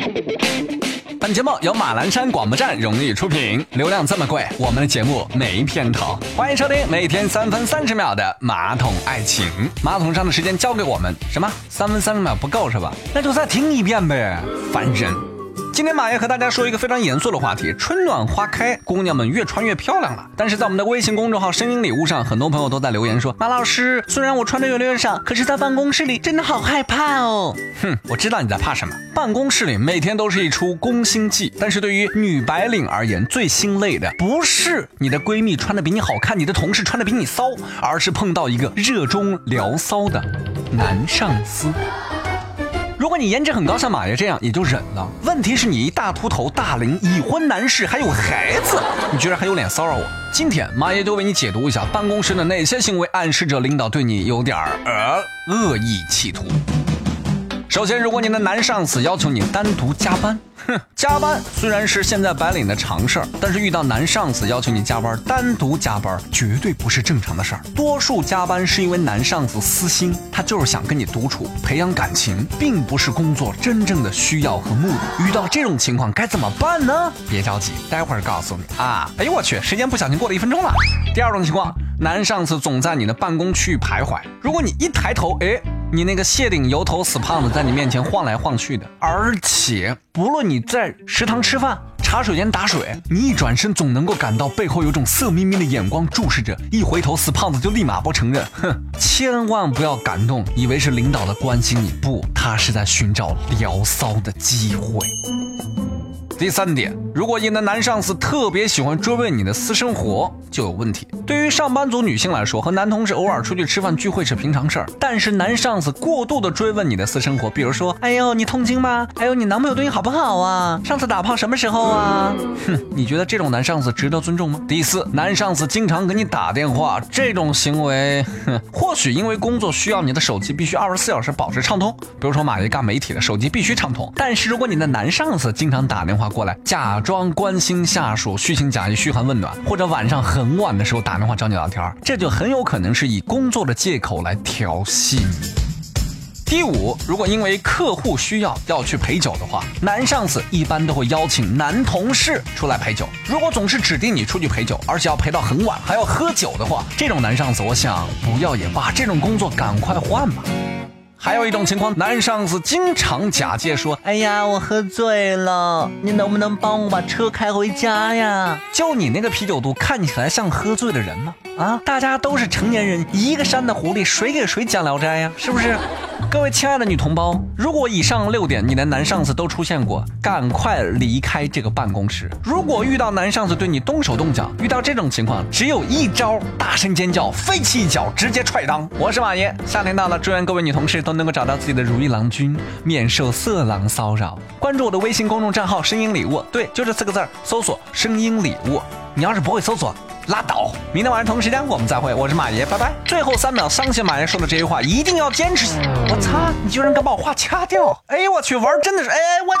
本节目由马栏山广播站荣誉出品，流量这么贵，我们的节目没片头。欢迎收听每天三分三十秒的马桶爱情。马桶上的时间交给我们，什么三分三十秒不够是吧？那就再听一遍呗，烦人。今天马爷和大家说一个非常严肃的话题：春暖花开，姑娘们越穿越漂亮了。但是在我们的微信公众号“声音礼物”上，很多朋友都在留言说：“马老师，虽然我穿的越来越少，可是在办公室里真的好害怕哦。”哼，我知道你在怕什么。办公室里每天都是一出宫心计，但是对于女白领而言，最心累的不是你的闺蜜穿的比你好看，你的同事穿的比你骚，而是碰到一个热衷聊骚的男上司。你颜值很高，像马爷这样也就忍了。问题是你一大秃头、大龄已婚男士，还有孩子，你居然还有脸骚扰我？今天马爷就为你解读一下办公室的哪些行为暗示着领导对你有点儿呃恶意企图。首先，如果你的男上司要求你单独加班。哼，加班虽然是现在白领的常事儿，但是遇到男上司要求你加班，单独加班绝对不是正常的事儿。多数加班是因为男上司私心，他就是想跟你独处，培养感情，并不是工作真正的需要和目的。遇到这种情况该怎么办呢？别着急，待会儿告诉你啊。哎呦我去，时间不小心过了一分钟了。第二种情况，男上司总在你的办公区域徘徊，如果你一抬头，哎。你那个谢顶油头死胖子在你面前晃来晃去的，而且不论你在食堂吃饭、茶水间打水，你一转身总能够感到背后有种色眯眯的眼光注视着，一回头死胖子就立马不承认。哼，千万不要感动，以为是领导的关心你，不，他是在寻找聊骚的机会。第三点，如果你的男上司特别喜欢追问你的私生活，就有问题。对于上班族女性来说，和男同事偶尔出去吃饭聚会是平常事儿。但是男上司过度的追问你的私生活，比如说，哎呦，你痛经吗？哎呦，你男朋友对你好不好啊？上次打炮什么时候啊？哼，你觉得这种男上司值得尊重吗？第四，男上司经常给你打电话，这种行为，哼，或许因为工作需要，你的手机必须二十四小时保持畅通。比如说马爷干媒体的，手机必须畅通。但是如果你的男上司经常打电话，过来假装关心下属，虚情假意嘘寒问暖，或者晚上很晚的时候打电话找你聊天，这就很有可能是以工作的借口来调戏你。第五，如果因为客户需要要去陪酒的话，男上司一般都会邀请男同事出来陪酒。如果总是指定你出去陪酒，而且要陪到很晚，还要喝酒的话，这种男上司，我想不要也罢，这种工作赶快换吧。还有一种情况，男上司经常假借说：“哎呀，我喝醉了，你能不能帮我把车开回家呀？”就你那个啤酒肚，看起来像喝醉的人吗？啊，大家都是成年人，一个山的狐狸，谁给谁讲聊斋呀？是不是？各位亲爱的女同胞，如果以上六点你的男上司都出现过，赶快离开这个办公室。如果遇到男上司对你动手动脚，遇到这种情况，只有一招：大声尖叫，飞起一脚，直接踹裆。我是马爷，夏天到了，祝愿各位女同事都能够找到自己的如意郎君，免受色狼骚扰。关注我的微信公众账号“声音礼物”，对，就这四个字儿，搜索“声音礼物”。你要是不会搜索。拉倒！明天晚上同一时间我们再会。我是马爷，拜拜。最后三秒，相信马爷说的这句话，一定要坚持。我擦！你居然敢把我话掐掉！哎呦我去，玩真的是哎我。